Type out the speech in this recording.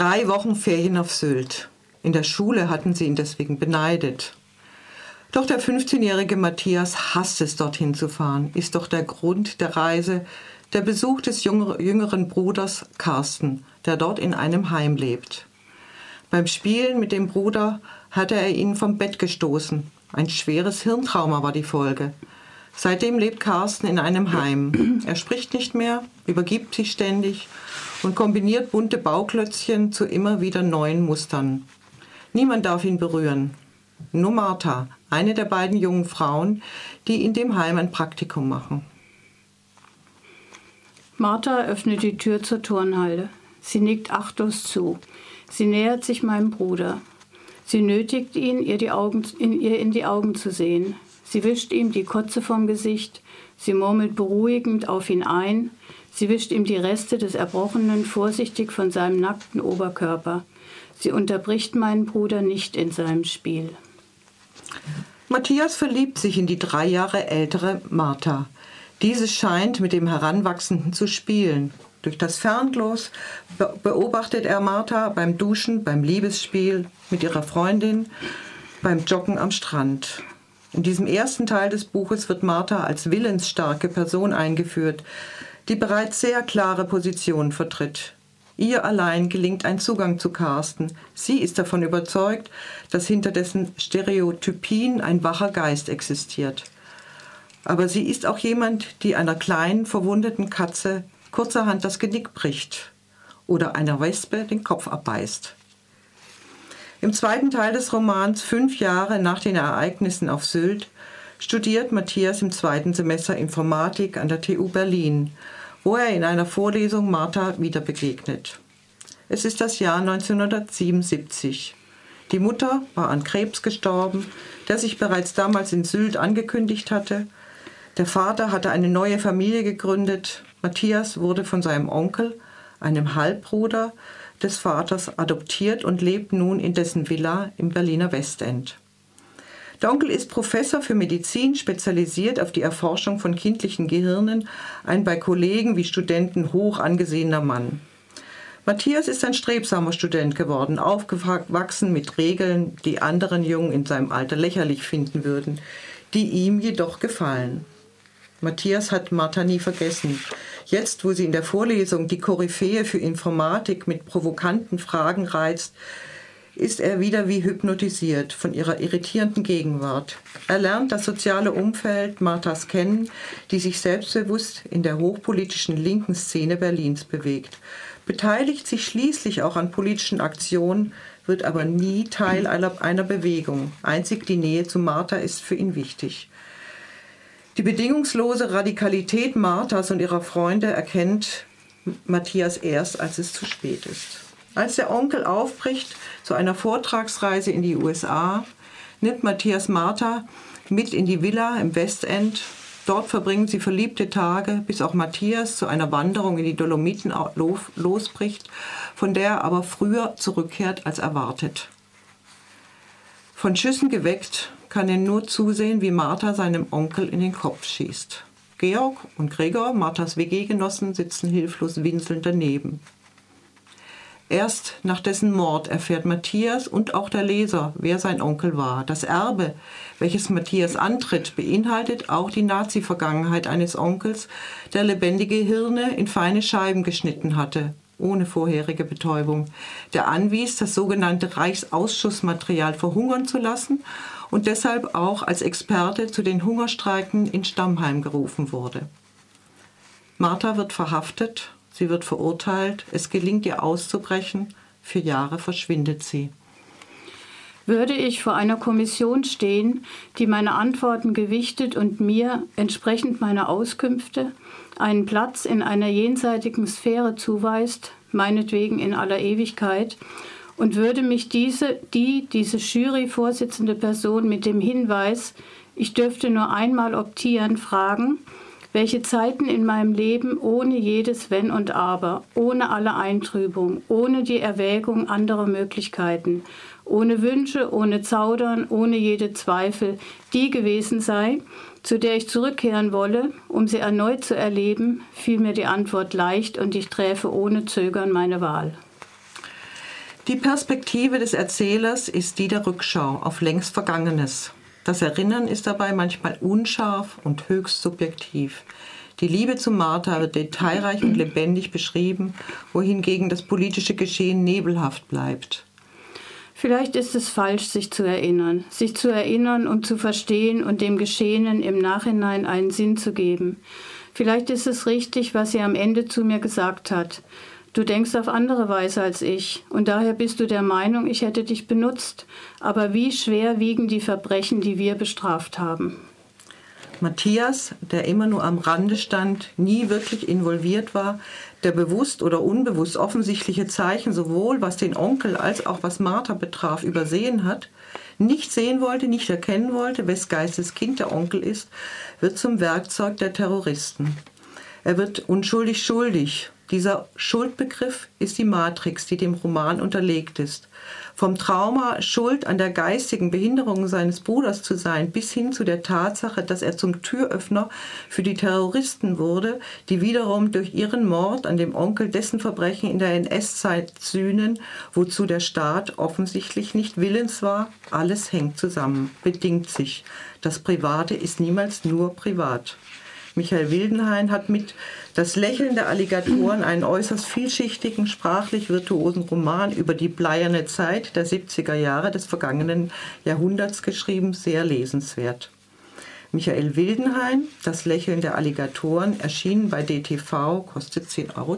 Drei Wochen Ferien auf Sylt. In der Schule hatten sie ihn deswegen beneidet. Doch der 15-jährige Matthias hasst es, dorthin zu fahren, ist doch der Grund der Reise der Besuch des jüngeren Bruders Carsten, der dort in einem Heim lebt. Beim Spielen mit dem Bruder hatte er ihn vom Bett gestoßen. Ein schweres Hirntrauma war die Folge. Seitdem lebt Carsten in einem Heim. Er spricht nicht mehr, übergibt sich ständig und kombiniert bunte Bauklötzchen zu immer wieder neuen Mustern. Niemand darf ihn berühren. Nur Martha, eine der beiden jungen Frauen, die in dem Heim ein Praktikum machen. Martha öffnet die Tür zur Turnhalle. Sie nickt achtlos zu. Sie nähert sich meinem Bruder. Sie nötigt ihn, ihr, die Augen, in, ihr in die Augen zu sehen. Sie wischt ihm die Kotze vom Gesicht. Sie murmelt beruhigend auf ihn ein. Sie wischt ihm die Reste des Erbrochenen vorsichtig von seinem nackten Oberkörper. Sie unterbricht meinen Bruder nicht in seinem Spiel. Matthias verliebt sich in die drei Jahre ältere Martha. Diese scheint mit dem Heranwachsenden zu spielen. Durch das Fernglas beobachtet er Martha beim Duschen, beim Liebesspiel mit ihrer Freundin, beim Joggen am Strand. In diesem ersten Teil des Buches wird Martha als willensstarke Person eingeführt, die bereits sehr klare Positionen vertritt. Ihr allein gelingt ein Zugang zu Carsten. Sie ist davon überzeugt, dass hinter dessen Stereotypien ein wacher Geist existiert. Aber sie ist auch jemand, die einer kleinen, verwundeten Katze kurzerhand das Genick bricht oder einer Wespe den Kopf abbeißt. Im zweiten Teil des Romans, fünf Jahre nach den Ereignissen auf Sylt, studiert Matthias im zweiten Semester Informatik an der TU Berlin wo er in einer Vorlesung Martha wieder begegnet. Es ist das Jahr 1977. Die Mutter war an Krebs gestorben, der sich bereits damals in Sylt angekündigt hatte. Der Vater hatte eine neue Familie gegründet. Matthias wurde von seinem Onkel, einem Halbbruder des Vaters, adoptiert und lebt nun in dessen Villa im Berliner Westend. Der Onkel ist Professor für Medizin, spezialisiert auf die Erforschung von kindlichen Gehirnen, ein bei Kollegen wie Studenten hoch angesehener Mann. Matthias ist ein strebsamer Student geworden, aufgewachsen mit Regeln, die anderen Jungen in seinem Alter lächerlich finden würden, die ihm jedoch gefallen. Matthias hat Martha nie vergessen. Jetzt, wo sie in der Vorlesung die Koryphäe für Informatik mit provokanten Fragen reizt, ist er wieder wie hypnotisiert von ihrer irritierenden Gegenwart. Er lernt das soziale Umfeld Marthas kennen, die sich selbstbewusst in der hochpolitischen linken Szene Berlins bewegt, beteiligt sich schließlich auch an politischen Aktionen, wird aber nie Teil einer Bewegung. Einzig die Nähe zu Martha ist für ihn wichtig. Die bedingungslose Radikalität Marthas und ihrer Freunde erkennt Matthias erst, als es zu spät ist. Als der Onkel aufbricht zu einer Vortragsreise in die USA, nimmt Matthias Martha mit in die Villa im Westend. Dort verbringen sie verliebte Tage, bis auch Matthias zu einer Wanderung in die Dolomiten losbricht, von der er aber früher zurückkehrt als erwartet. Von Schüssen geweckt kann er nur zusehen, wie Martha seinem Onkel in den Kopf schießt. Georg und Gregor, Marthas WG-Genossen, sitzen hilflos winselnd daneben. Erst nach dessen Mord erfährt Matthias und auch der Leser, wer sein Onkel war. Das Erbe, welches Matthias antritt, beinhaltet auch die Nazi-Vergangenheit eines Onkels, der lebendige Hirne in feine Scheiben geschnitten hatte, ohne vorherige Betäubung, der anwies, das sogenannte Reichsausschussmaterial verhungern zu lassen und deshalb auch als Experte zu den Hungerstreiken in Stammheim gerufen wurde. Martha wird verhaftet Sie wird verurteilt, es gelingt ihr auszubrechen, für Jahre verschwindet sie. Würde ich vor einer Kommission stehen, die meine Antworten gewichtet und mir, entsprechend meiner Auskünfte, einen Platz in einer jenseitigen Sphäre zuweist, meinetwegen in aller Ewigkeit, und würde mich diese, die, diese Jury-Vorsitzende Person mit dem Hinweis, ich dürfte nur einmal optieren, fragen, welche Zeiten in meinem Leben ohne jedes Wenn und Aber, ohne alle Eintrübung, ohne die Erwägung anderer Möglichkeiten, ohne Wünsche, ohne Zaudern, ohne jede Zweifel, die gewesen sei, zu der ich zurückkehren wolle, um sie erneut zu erleben, fiel mir die Antwort leicht und ich träfe ohne Zögern meine Wahl. Die Perspektive des Erzählers ist die der Rückschau auf längst Vergangenes. Das Erinnern ist dabei manchmal unscharf und höchst subjektiv. Die Liebe zu Martha wird detailreich und lebendig beschrieben, wohingegen das politische Geschehen nebelhaft bleibt. Vielleicht ist es falsch, sich zu erinnern, sich zu erinnern, um zu verstehen und dem Geschehenen im Nachhinein einen Sinn zu geben. Vielleicht ist es richtig, was sie am Ende zu mir gesagt hat. Du denkst auf andere Weise als ich, und daher bist du der Meinung, ich hätte dich benutzt. Aber wie schwer wiegen die Verbrechen, die wir bestraft haben? Matthias, der immer nur am Rande stand, nie wirklich involviert war, der bewusst oder unbewusst offensichtliche Zeichen sowohl was den Onkel als auch was Martha betraf übersehen hat, nicht sehen wollte, nicht erkennen wollte, wes Geistes Kind der Onkel ist, wird zum Werkzeug der Terroristen. Er wird unschuldig schuldig dieser Schuldbegriff ist die Matrix, die dem Roman unterlegt ist. Vom Trauma, Schuld an der geistigen Behinderung seines Bruders zu sein, bis hin zu der Tatsache, dass er zum Türöffner für die Terroristen wurde, die wiederum durch ihren Mord an dem Onkel dessen Verbrechen in der NS-Zeit sühnen, wozu der Staat offensichtlich nicht willens war. Alles hängt zusammen, bedingt sich. Das Private ist niemals nur privat. Michael Wildenhain hat mit Das Lächeln der Alligatoren einen äußerst vielschichtigen, sprachlich virtuosen Roman über die bleierne Zeit der 70er Jahre des vergangenen Jahrhunderts geschrieben, sehr lesenswert. Michael Wildenhain, Das Lächeln der Alligatoren, erschienen bei DTV, kostet 10,20 Euro.